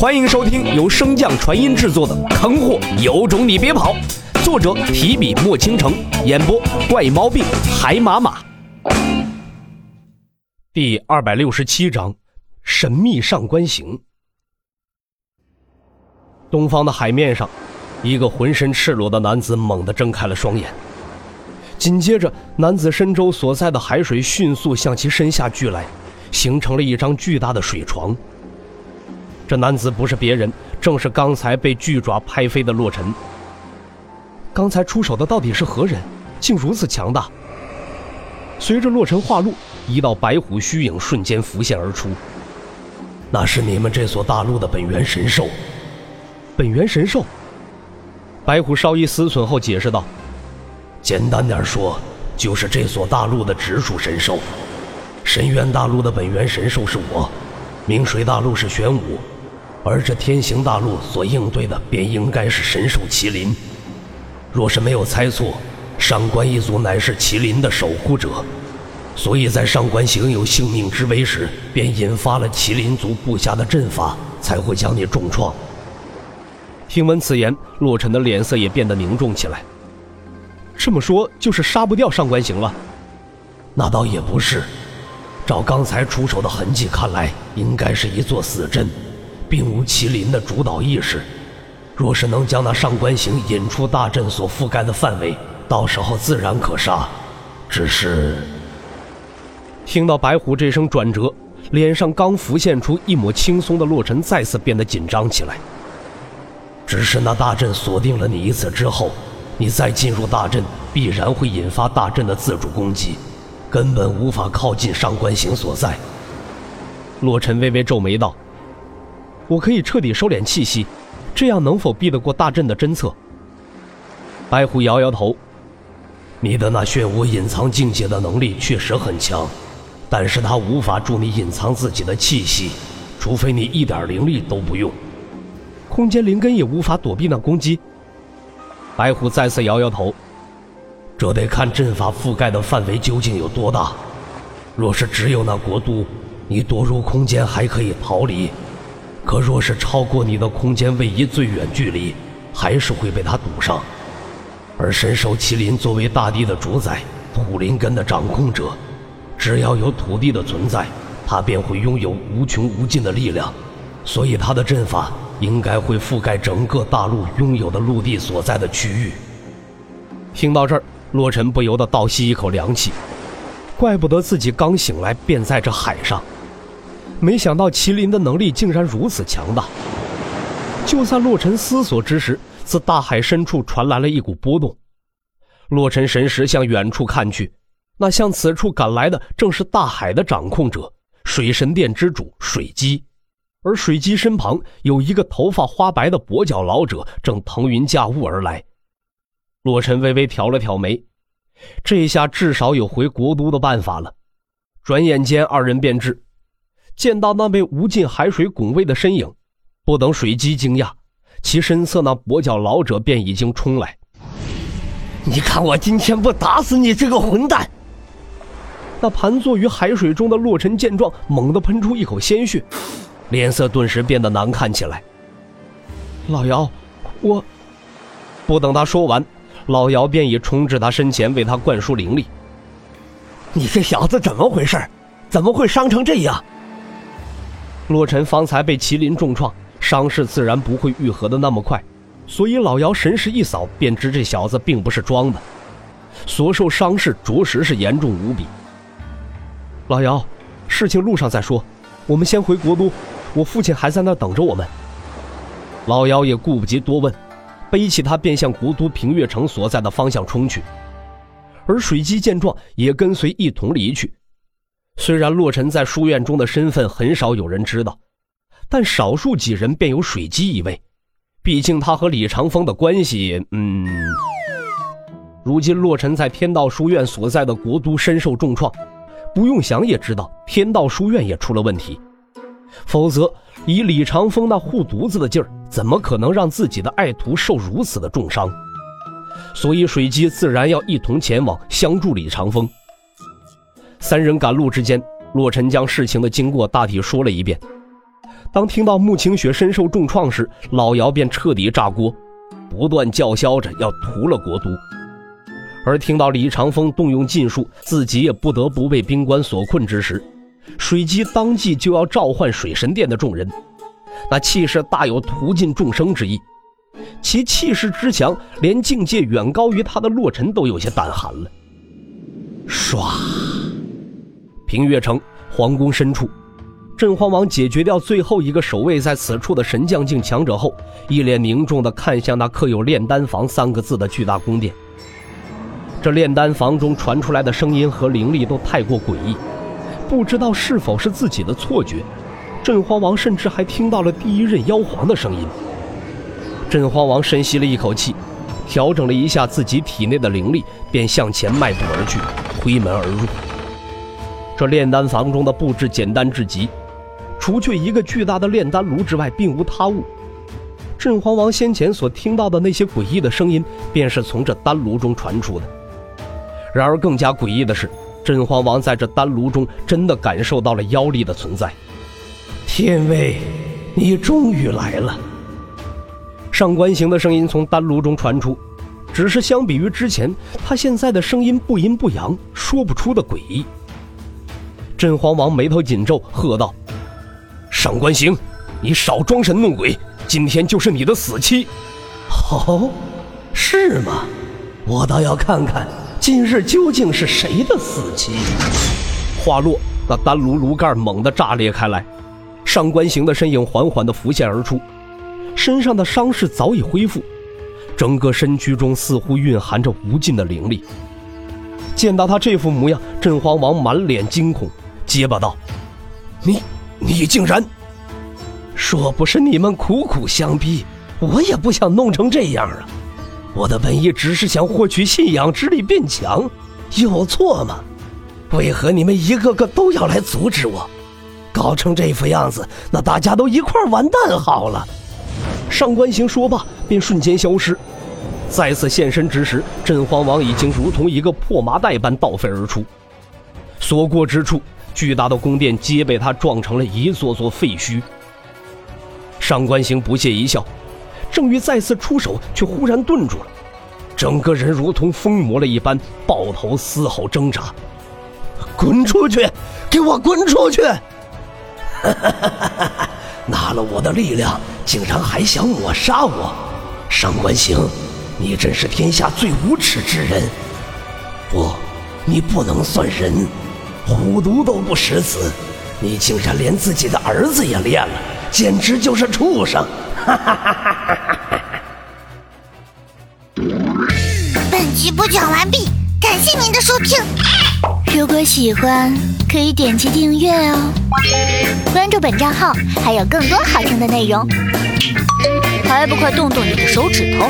欢迎收听由升降传音制作的《坑货有种你别跑》，作者提笔墨倾城，演播怪毛病海马马。第二百六十七章：神秘上官行。东方的海面上，一个浑身赤裸的男子猛地睁开了双眼，紧接着，男子身周所在的海水迅速向其身下聚来，形成了一张巨大的水床。这男子不是别人，正是刚才被巨爪拍飞的洛尘。刚才出手的到底是何人？竟如此强大！随着洛尘化露，一道白虎虚影瞬间浮现而出。那是你们这所大陆的本源神兽。本源神兽。白虎稍一思忖后解释道：“简单点说，就是这所大陆的直属神兽。深渊大陆的本源神兽是我，明水大陆是玄武。”而这天行大陆所应对的，便应该是神兽麒麟。若是没有猜错，上官一族乃是麒麟的守护者，所以在上官行有性命之危时，便引发了麒麟族布下的阵法，才会将你重创。听闻此言，洛尘的脸色也变得凝重起来。这么说，就是杀不掉上官行了？那倒也不是，照刚才出手的痕迹看来，应该是一座死阵。并无麒麟的主导意识，若是能将那上官行引出大阵所覆盖的范围，到时候自然可杀。只是，听到白虎这声转折，脸上刚浮现出一抹轻松的洛尘再次变得紧张起来。只是那大阵锁定了你一次之后，你再进入大阵，必然会引发大阵的自主攻击，根本无法靠近上官行所在。洛尘微微皱眉道。我可以彻底收敛气息，这样能否避得过大阵的侦测？白虎摇摇头，你的那血无隐藏境界的能力确实很强，但是它无法助你隐藏自己的气息，除非你一点灵力都不用。空间灵根也无法躲避那攻击。白虎再次摇摇头，这得看阵法覆盖的范围究竟有多大。若是只有那国都，你躲入空间还可以逃离。可若是超过你的空间位移最远距离，还是会被它堵上。而神兽麒麟作为大地的主宰，土灵根的掌控者，只要有土地的存在，它便会拥有无穷无尽的力量。所以它的阵法应该会覆盖整个大陆拥有的陆地所在的区域。听到这儿，洛尘不由得倒吸一口凉气，怪不得自己刚醒来便在这海上。没想到麒麟的能力竟然如此强大。就在洛尘思索之时，自大海深处传来了一股波动。洛尘神识向远处看去，那向此处赶来的正是大海的掌控者——水神殿之主水姬。而水姬身旁有一个头发花白的跛脚老者，正腾云驾雾而来。洛尘微微挑了挑眉，这下至少有回国都的办法了。转眼间，二人便至。见到那被无尽海水拱卫的身影，不等水姬惊讶，其身侧那跛脚老者便已经冲来。你看我今天不打死你这个混蛋！那盘坐于海水中的洛尘见状，猛地喷出一口鲜血，脸色顿时变得难看起来。老姚，我……不等他说完，老姚便已冲至他身前，为他灌输灵力。你这小子怎么回事？怎么会伤成这样？洛尘方才被麒麟重创，伤势自然不会愈合的那么快，所以老姚神识一扫，便知这小子并不是装的，所受伤势着实是严重无比。老姚，事情路上再说，我们先回国都，我父亲还在那等着我们。老姚也顾不及多问，背起他便向国都平月城所在的方向冲去，而水姬见状也跟随一同离去。虽然洛尘在书院中的身份很少有人知道，但少数几人便有水姬一位。毕竟他和李长风的关系，嗯。如今洛尘在天道书院所在的国都深受重创，不用想也知道天道书院也出了问题。否则，以李长风那护犊子的劲儿，怎么可能让自己的爱徒受如此的重伤？所以水姬自然要一同前往相助李长风。三人赶路之间，洛尘将事情的经过大体说了一遍。当听到穆晴雪身受重创时，老姚便彻底炸锅，不断叫嚣着要屠了国都。而听到李长风动用禁术，自己也不得不被冰棺所困之时，水姬当即就要召唤水神殿的众人，那气势大有屠尽众生之意。其气势之强，连境界远高于他的洛尘都有些胆寒了。唰，平越城皇宫深处。镇荒王解决掉最后一个守卫在此处的神将境强者后，一脸凝重地看向那刻有“炼丹房”三个字的巨大宫殿。这炼丹房中传出来的声音和灵力都太过诡异，不知道是否是自己的错觉。镇荒王甚至还听到了第一任妖皇的声音。镇荒王深吸了一口气，调整了一下自己体内的灵力，便向前迈步而去，推门而入。这炼丹房中的布置简单至极。除去一个巨大的炼丹炉之外，并无他物。镇荒王先前所听到的那些诡异的声音，便是从这丹炉中传出的。然而，更加诡异的是，镇荒王在这丹炉中真的感受到了妖力的存在。天威，你终于来了！上官行的声音从丹炉中传出，只是相比于之前，他现在的声音不阴不阳，说不出的诡异。镇荒王眉头紧皱，喝道。上官行，你少装神弄鬼！今天就是你的死期。哦，是吗？我倒要看看今日究竟是谁的死期。话落，那丹炉炉盖猛地炸裂开来，上官行的身影缓缓地浮现而出，身上的伤势早已恢复，整个身躯中似乎蕴含着无尽的灵力。见到他这副模样，镇荒王满脸惊恐，结巴道：“你……”你竟然！若不是你们苦苦相逼，我也不想弄成这样啊！我的本意只是想获取信仰之力变强，有错吗？为何你们一个个都要来阻止我？搞成这副样子，那大家都一块完蛋好了！上官行说罢，便瞬间消失。再次现身之时，镇荒王已经如同一个破麻袋般倒飞而出，所过之处。巨大的宫殿皆被他撞成了一座座废墟。上官行不屑一笑，正欲再次出手，却忽然顿住了，整个人如同疯魔了一般，抱头嘶吼挣扎：“滚出去！给我滚出去！”哈哈哈哈哈拿了我的力量，竟然还想抹杀我！上官行，你真是天下最无耻之人！不，你不能算人。虎毒都不食子，你竟然连自己的儿子也练了，简直就是畜生！本集播讲完毕，感谢您的收听。如果喜欢，可以点击订阅哦，关注本账号还有更多好听的内容。还不快动动你的手指头！